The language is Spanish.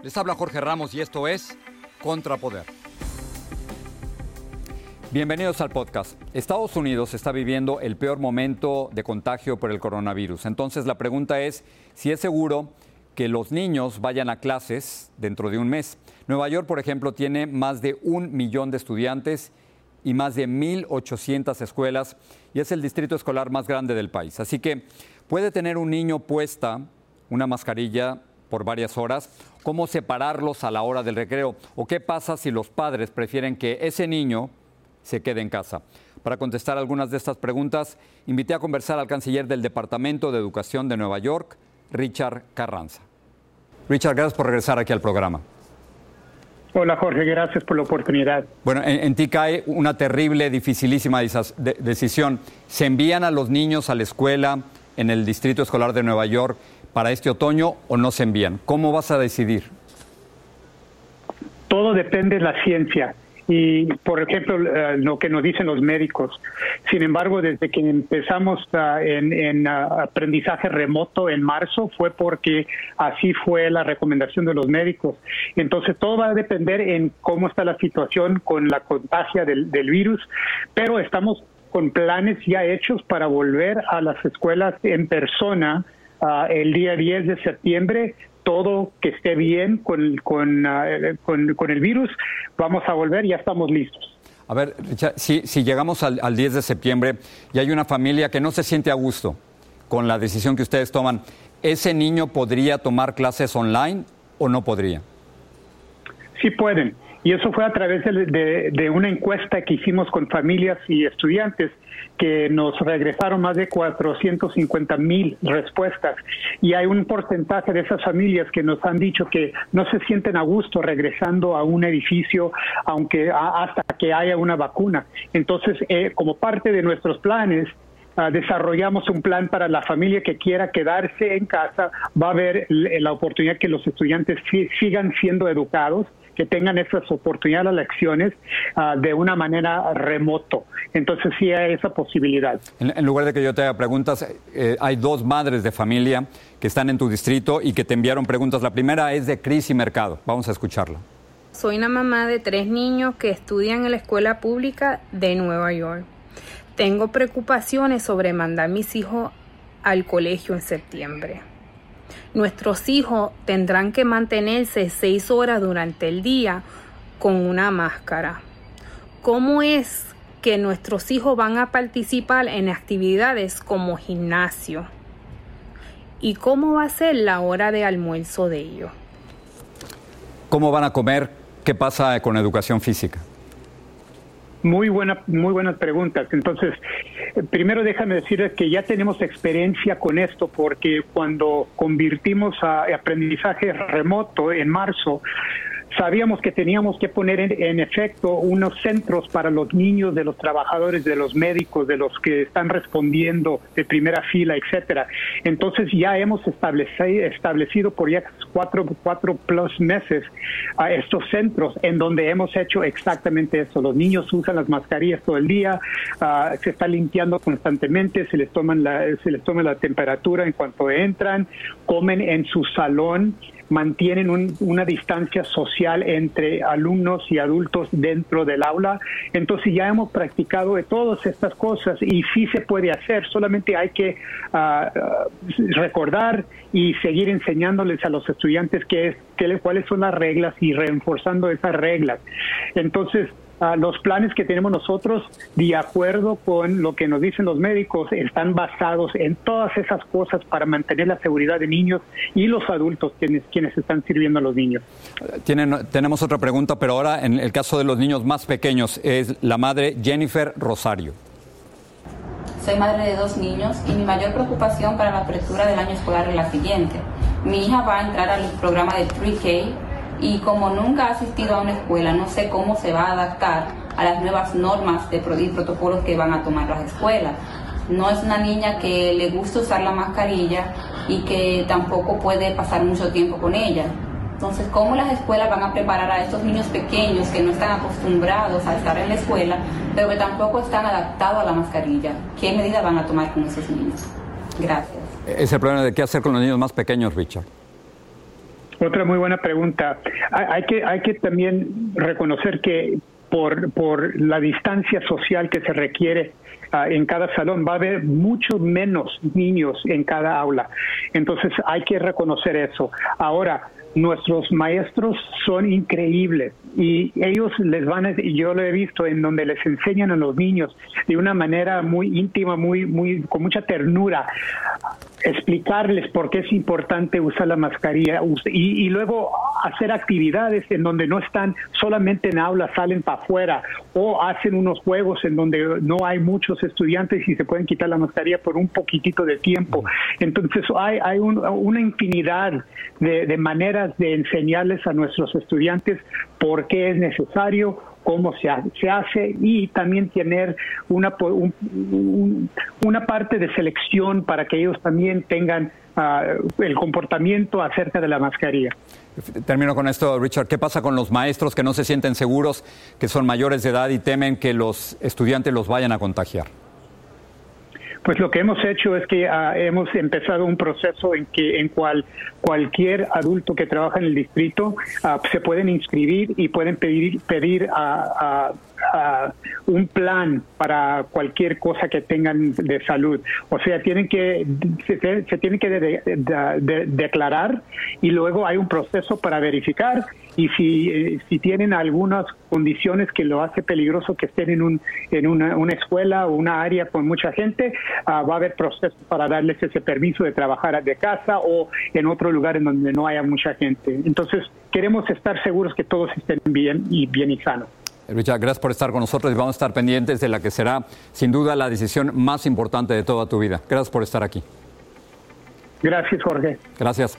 Les habla Jorge Ramos y esto es Contrapoder. Bienvenidos al podcast. Estados Unidos está viviendo el peor momento de contagio por el coronavirus. Entonces la pregunta es si es seguro que los niños vayan a clases dentro de un mes. Nueva York, por ejemplo, tiene más de un millón de estudiantes y más de 1.800 escuelas y es el distrito escolar más grande del país. Así que puede tener un niño puesta una mascarilla por varias horas, cómo separarlos a la hora del recreo o qué pasa si los padres prefieren que ese niño se quede en casa. Para contestar algunas de estas preguntas, invité a conversar al canciller del Departamento de Educación de Nueva York, Richard Carranza. Richard, gracias por regresar aquí al programa. Hola Jorge, gracias por la oportunidad. Bueno, en, ti cae una terrible, dificilísima decisión. ¿Se envían a los niños a la escuela en el Distrito Escolar de Nueva York para este otoño o no se envían? ¿Cómo vas a decidir? Todo depende de la ciencia y, por ejemplo, eh, lo que nos dicen los médicos. Sin embargo, desde que empezamos ah, en, ah, aprendizaje remoto en marzo fue porque así fue la recomendación de los médicos. Entonces, todo va a depender en cómo está la situación con la contagia del, del virus, pero estamos con planes ya hechos para volver a las escuelas en persona Ah, el día 10 de septiembre todo que esté bien con, con, ah, con, el virus, vamos a volver, ya estamos listos. A ver, si, si llegamos al, al 10 de septiembre y hay una familia que no se siente a gusto con la decisión que ustedes toman, ¿ese niño podría tomar clases online o no podría? Sí pueden. Y eso fue a través de, una encuesta que hicimos con familias y estudiantes que nos regresaron más de 450 mil respuestas. Y hay un porcentaje de esas familias que nos han dicho que no se sienten a gusto regresando a un edificio aunque hasta que haya una vacuna. Entonces, eh, como parte de nuestros planes, ah, desarrollamos un plan para la familia que quiera quedarse en casa. Va a haber la oportunidad que los estudiantes sigan siendo educados que tengan esas oportunidades, las lecciones ah, de una manera remoto. Entonces sí hay esa posibilidad. En, lugar de que yo te haga preguntas, eh, hay dos madres de familia que están en tu distrito y que te enviaron preguntas. La primera es de Cris y Mercado. Vamos a escucharla. Soy una mamá de tres niños que estudian en la escuela pública de Nueva York. Tengo preocupaciones sobre mandar mis hijos al colegio en septiembre. Nuestros hijos tendrán que mantenerse seis horas durante el día con una máscara. ¿Cómo es que nuestros hijos van a participar en actividades como gimnasio? ¿Y cómo va a ser la hora de almuerzo de ellos? ¿Cómo van a comer? ¿Qué pasa con educación física? Muy, buena, muy buenas preguntas. Entonces, primero déjame decirles que ya tenemos experiencia con esto porque cuando convertimos a aprendizaje remoto en marzo, sabíamos que teníamos que poner en, efecto unos centros para los niños de los trabajadores, de los médicos, de los que están respondiendo de primera fila, etcétera. Entonces ya hemos establecido, establecido por ya cuatro, cuatro plus meses a estos centros en donde hemos hecho exactamente eso. Los niños usan las mascarillas todo el día, ah, se está limpiando constantemente, se les toman la, se les toma la temperatura en cuanto entran, comen en su salón mantienen una distancia social entre alumnos y adultos dentro del aula. Entonces ya hemos practicado de todas estas cosas y sí se puede hacer, solamente hay que ah, recordar y seguir enseñándoles a los estudiantes qué es, qué, cuáles son las reglas y reforzando esas reglas. Entonces, los planes que tenemos nosotros, de acuerdo con lo que nos dicen los médicos, están basados en todas esas cosas para mantener la seguridad de niños y los adultos quienes, quienes están sirviendo a los niños. Tienen, tenemos otra pregunta, pero ahora en el caso de los niños más pequeños es la madre Jennifer Rosario. Soy madre de dos niños y mi mayor preocupación para la apertura del año escolar es la siguiente. Mi hija va a entrar al programa de 3K y como nunca ha asistido a una escuela, no sé cómo se va a adaptar a las nuevas normas de y protocolos que van a tomar las escuelas. No es una niña que le gusta usar la mascarilla y que tampoco puede pasar mucho tiempo con ella. Entonces, ¿cómo las escuelas van a preparar a estos niños pequeños que no están acostumbrados a estar en la escuela, pero que tampoco están adaptados a la mascarilla? ¿Qué medidas van a tomar con esos niños? Gracias. Es el problema de qué hacer con los niños más pequeños, Richard. Otra muy buena pregunta. Hay, que, hay que también reconocer que por, la distancia social que se requiere ah, en cada salón va a haber mucho menos niños en cada aula. Entonces hay que reconocer eso. Ahora, nuestros maestros son increíbles y ellos les van a, yo lo he visto en donde les enseñan a los niños de una manera muy íntima, muy, con mucha ternura explicarles por qué es importante usar la mascarilla y, luego hacer actividades en donde no están solamente en aula, salen para afuera o hacen unos juegos en donde no hay muchos estudiantes y se pueden quitar la mascarilla por un poquitito de tiempo. Entonces hay, hay una infinidad de, de maneras de enseñarles a nuestros estudiantes por qué es necesario cómo se, se hace y también tener una, una parte de selección para que ellos también tengan ah, el comportamiento acerca de la mascarilla. Termino con esto, Richard. ¿Qué pasa con los maestros que no se sienten seguros, que son mayores de edad y temen que los estudiantes los vayan a contagiar? Pues lo que hemos hecho es que ah, hemos empezado un proceso en que en cual cualquier adulto que trabaja en el distrito ah, se pueden inscribir y pueden pedir pedir a, un plan para cualquier cosa que tengan de salud. O sea, tienen que se, tienen que declarar y luego hay un proceso para verificar y si, eh, si tienen algunas condiciones que lo hace peligroso que estén en, un, en una, una escuela o una área con mucha gente, ah, va a haber procesos para darles ese permiso de trabajar de casa o en otro lugar en donde no haya mucha gente. Entonces, queremos estar seguros que todos estén bien y bien y sanos. Richard, gracias por estar con nosotros y vamos a estar pendientes de la que será sin duda la decisión más importante de toda tu vida. Gracias por estar aquí. Gracias, Jorge. Gracias.